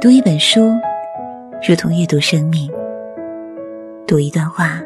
读一本书，如同阅读生命；读一段话，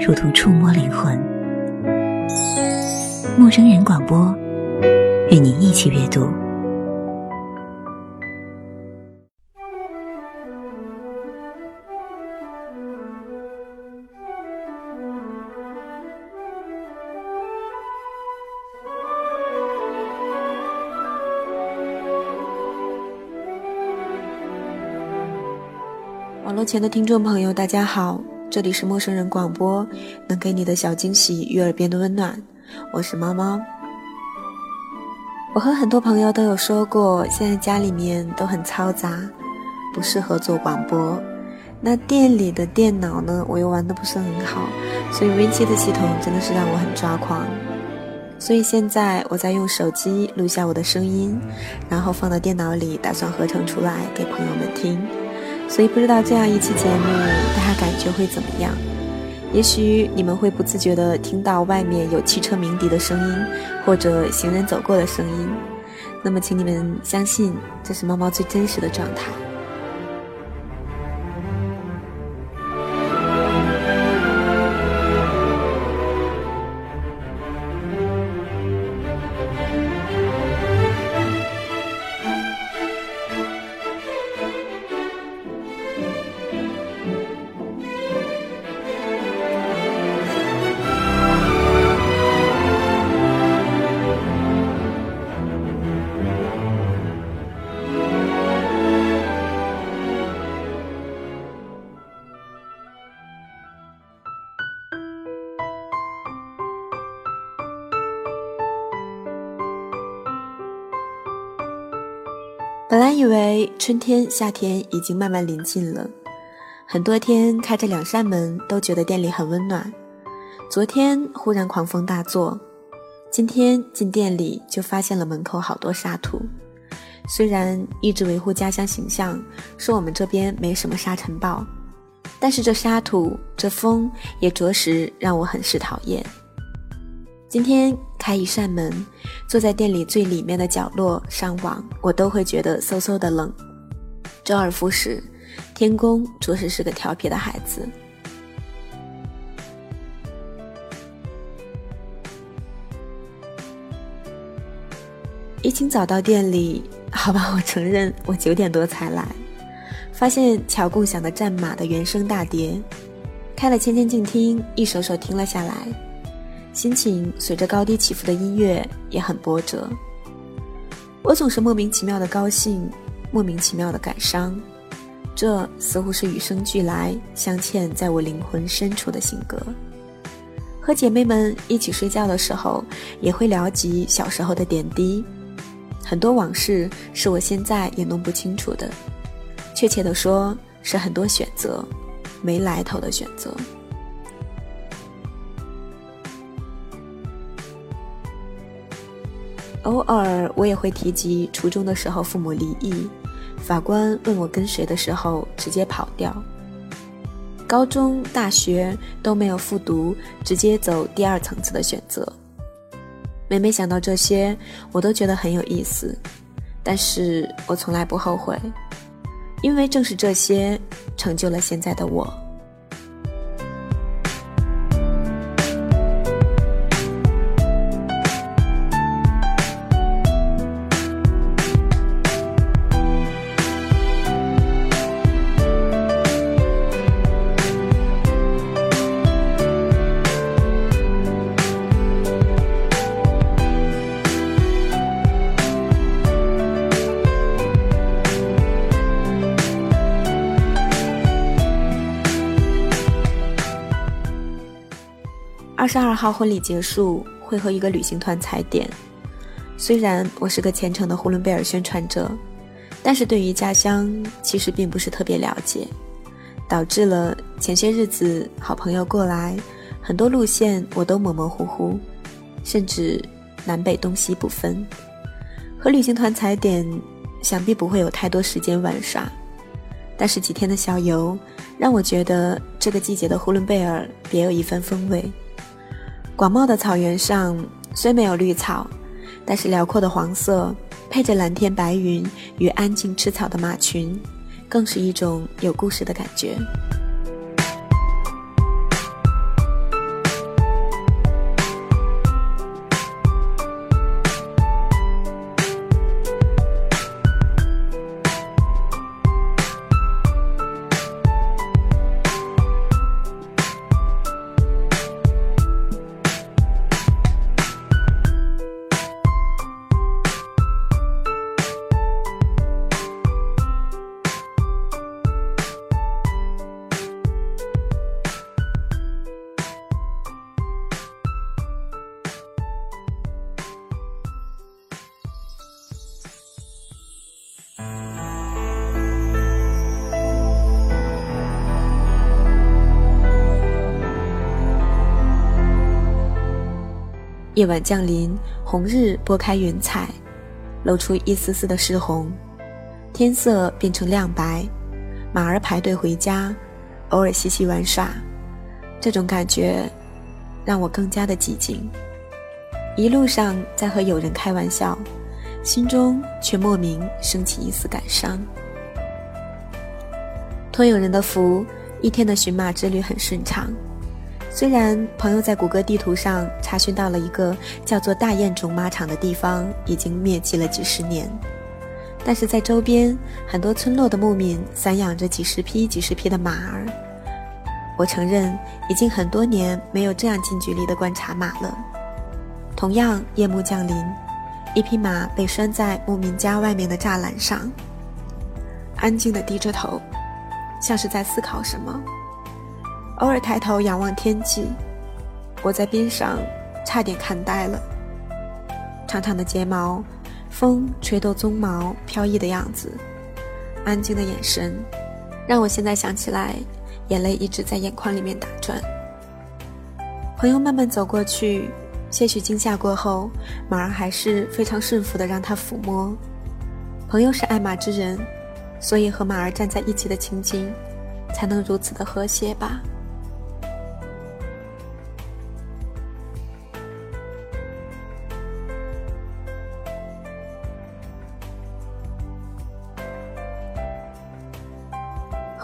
如同触摸灵魂。陌生人广播，与你一起阅读。前的听众朋友，大家好，这里是陌生人广播，能给你的小惊喜与耳边的温暖，我是猫猫。我和很多朋友都有说过，现在家里面都很嘈杂，不适合做广播。那店里的电脑呢，我又玩的不是很好，所以 Win7 的系统真的是让我很抓狂。所以现在我在用手机录下我的声音，然后放到电脑里，打算合成出来给朋友们听。所以不知道这样一期节目大家感觉会怎么样？也许你们会不自觉地听到外面有汽车鸣笛的声音，或者行人走过的声音。那么，请你们相信，这是猫猫最真实的状态。本来以为春天、夏天已经慢慢临近了，很多天开着两扇门都觉得店里很温暖。昨天忽然狂风大作，今天进店里就发现了门口好多沙土。虽然一直维护家乡形象，说我们这边没什么沙尘暴，但是这沙土、这风也着实让我很是讨厌。今天开一扇门，坐在店里最里面的角落上网，我都会觉得嗖嗖的冷。周而复始，天公着实是个调皮的孩子。一清早到店里，好吧，我承认我九点多才来，发现乔共享的战马的原声大碟，开了千千静听，一首首听了下来。心情随着高低起伏的音乐也很波折，我总是莫名其妙的高兴，莫名其妙的感伤，这似乎是与生俱来镶嵌在我灵魂深处的性格。和姐妹们一起睡觉的时候，也会聊及小时候的点滴，很多往事是我现在也弄不清楚的，确切的说，是很多选择，没来头的选择。偶尔我也会提及初中的时候父母离异，法官问我跟谁的时候直接跑掉。高中、大学都没有复读，直接走第二层次的选择。每每想到这些，我都觉得很有意思，但是我从来不后悔，因为正是这些成就了现在的我。十二号婚礼结束，会和一个旅行团踩点。虽然我是个虔诚的呼伦贝尔宣传者，但是对于家乡其实并不是特别了解，导致了前些日子好朋友过来，很多路线我都模模糊糊，甚至南北东西不分。和旅行团踩点，想必不会有太多时间玩耍，但是几天的小游，让我觉得这个季节的呼伦贝尔别有一番风味。广袤的草原上虽没有绿草，但是辽阔的黄色配着蓝天白云与安静吃草的马群，更是一种有故事的感觉。夜晚降临，红日拨开云彩，露出一丝丝的湿红，天色变成亮白。马儿排队回家，偶尔嬉戏玩耍，这种感觉让我更加的寂静。一路上在和友人开玩笑，心中却莫名升起一丝感伤。托友人的福，一天的寻马之旅很顺畅。虽然朋友在谷歌地图上查询到了一个叫做大雁种马场的地方已经灭迹了几十年，但是在周边很多村落的牧民散养着几十匹、几十匹的马儿。我承认，已经很多年没有这样近距离的观察马了。同样，夜幕降临，一匹马被拴在牧民家外面的栅栏上，安静地低着头，像是在思考什么。偶尔抬头仰望天际，我在边上差点看呆了。长长的睫毛，风吹动鬃毛飘逸的样子，安静的眼神，让我现在想起来，眼泪一直在眼眶里面打转。朋友慢慢走过去，些许惊吓过后，马儿还是非常顺服的让他抚摸。朋友是爱马之人，所以和马儿站在一起的情景，才能如此的和谐吧。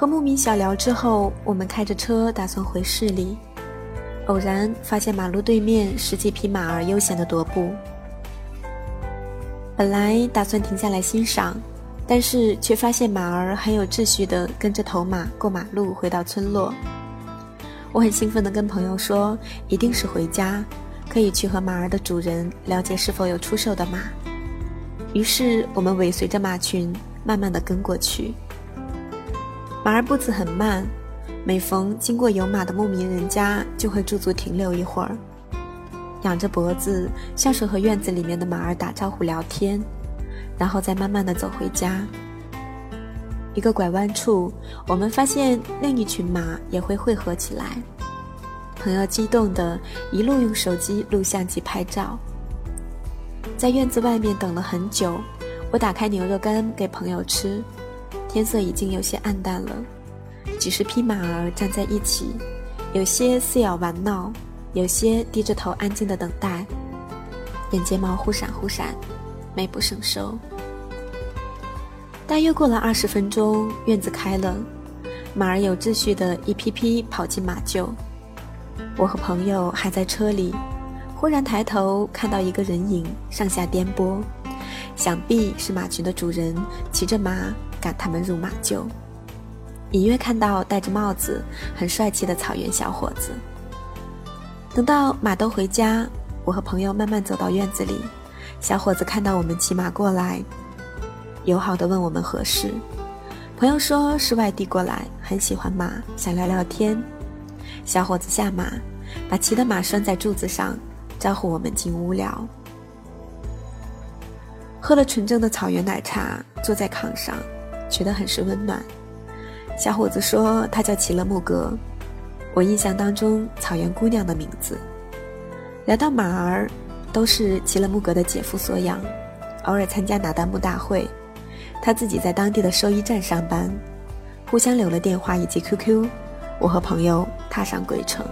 和牧民小聊之后，我们开着车打算回市里，偶然发现马路对面十几匹马儿悠闲的踱步。本来打算停下来欣赏，但是却发现马儿很有秩序地跟着头马过马路回到村落。我很兴奋地跟朋友说，一定是回家，可以去和马儿的主人了解是否有出售的马。于是我们尾随着马群，慢慢地跟过去。马儿步子很慢，每逢经过有马的牧民人家，就会驻足停留一会儿，仰着脖子，像是和院子里面的马儿打招呼聊天，然后再慢慢的走回家。一个拐弯处，我们发现另一群马也会汇合起来，朋友激动的一路用手机录像机拍照。在院子外面等了很久，我打开牛肉干给朋友吃。天色已经有些暗淡了，几十匹马儿站在一起，有些撕咬玩闹，有些低着头安静的等待，眼睫毛忽闪忽闪，美不胜收。大约过了二十分钟，院子开了，马儿有秩序的一批批跑进马厩。我和朋友还在车里，忽然抬头看到一个人影上下颠簸，想必是马群的主人骑着马。赶他们入马厩，隐约看到戴着帽子、很帅气的草原小伙子。等到马都回家，我和朋友慢慢走到院子里，小伙子看到我们骑马过来，友好的问我们何事。朋友说是外地过来，很喜欢马，想聊聊天。小伙子下马，把骑的马拴在柱子上，招呼我们进屋聊。喝了纯正的草原奶茶，坐在炕上。觉得很是温暖。小伙子说他叫齐勒木格，我印象当中草原姑娘的名字。聊到马儿，都是齐勒木格的姐夫所养，偶尔参加哪旦木大会。他自己在当地的兽医站上班，互相留了电话以及 QQ。我和朋友踏上归程。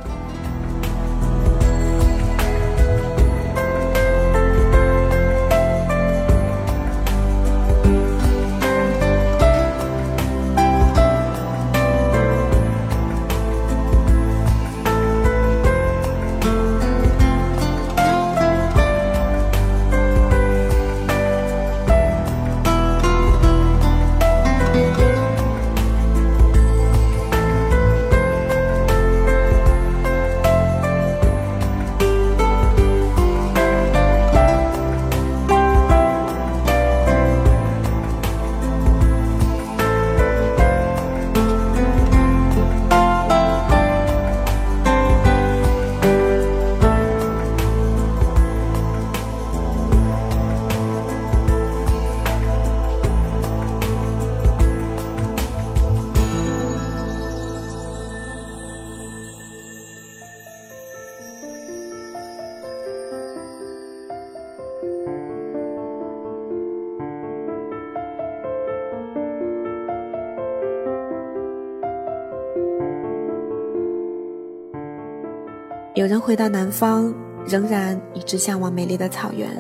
有人回到南方，仍然一直向往美丽的草原。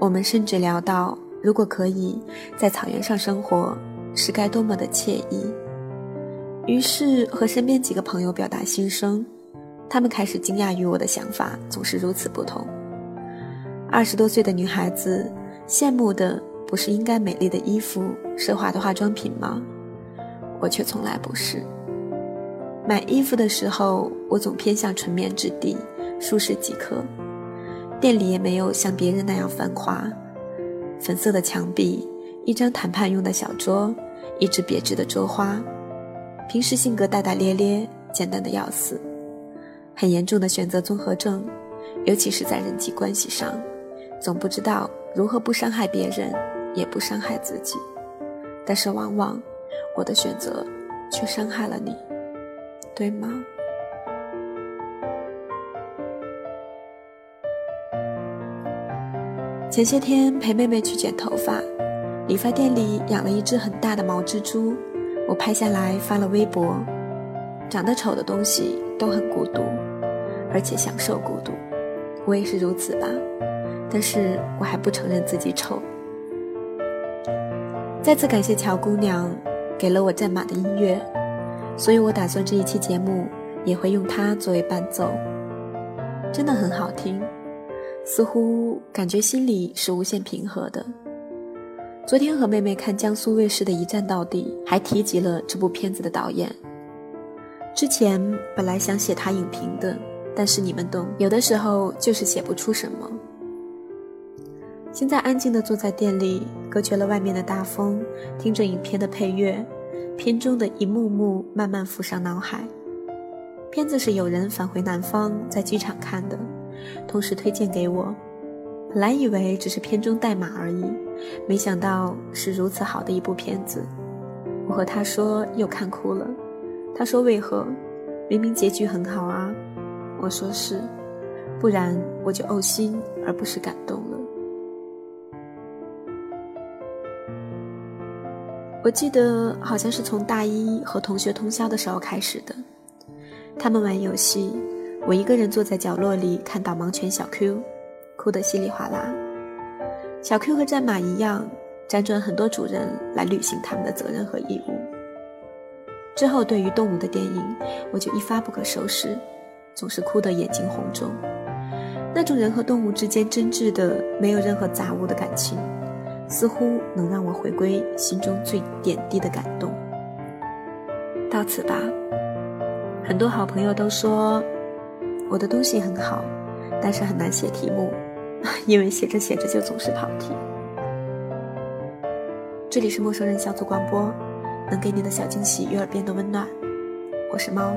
我们甚至聊到，如果可以在草原上生活，是该多么的惬意。于是和身边几个朋友表达心声，他们开始惊讶于我的想法总是如此不同。二十多岁的女孩子羡慕的不是应该美丽的衣服、奢华的化妆品吗？我却从来不是。买衣服的时候，我总偏向纯棉质地，舒适即可。店里也没有像别人那样繁华，粉色的墙壁，一张谈判用的小桌，一支别致的桌花。平时性格大大咧咧，简单的要死，很严重的选择综合症，尤其是在人际关系上，总不知道如何不伤害别人，也不伤害自己。但是往往，我的选择却伤害了你，对吗？前些天陪妹妹去剪头发，理发店里养了一只很大的毛蜘蛛。我拍下来发了微博，长得丑的东西都很孤独，而且享受孤独，我也是如此吧。但是我还不承认自己丑。再次感谢乔姑娘给了我战马的音乐，所以我打算这一期节目也会用它作为伴奏，真的很好听，似乎感觉心里是无限平和的。昨天和妹妹看江苏卫视的一站到底，还提及了这部片子的导演。之前本来想写他影评的，但是你们懂，有的时候就是写不出什么。现在安静的坐在店里，隔绝了外面的大风，听着影片的配乐，片中的一幕幕慢慢浮上脑海。片子是有人返回南方，在机场看的，同时推荐给我。本来以为只是片中代码而已，没想到是如此好的一部片子。我和他说又看哭了，他说为何？明明结局很好啊。我说是，不然我就呕心而不是感动了。我记得好像是从大一和同学通宵的时候开始的，他们玩游戏，我一个人坐在角落里看导盲犬小 Q。哭得稀里哗啦。小 Q 和战马一样，辗转很多主人来履行他们的责任和义务。之后，对于动物的电影，我就一发不可收拾，总是哭得眼睛红肿。那种人和动物之间真挚的、没有任何杂物的感情，似乎能让我回归心中最点滴的感动。到此吧。很多好朋友都说我的东西很好，但是很难写题目。因为写着写着就总是跑题。这里是陌生人小组广播，能给你的小惊喜与耳边的温暖。我是猫。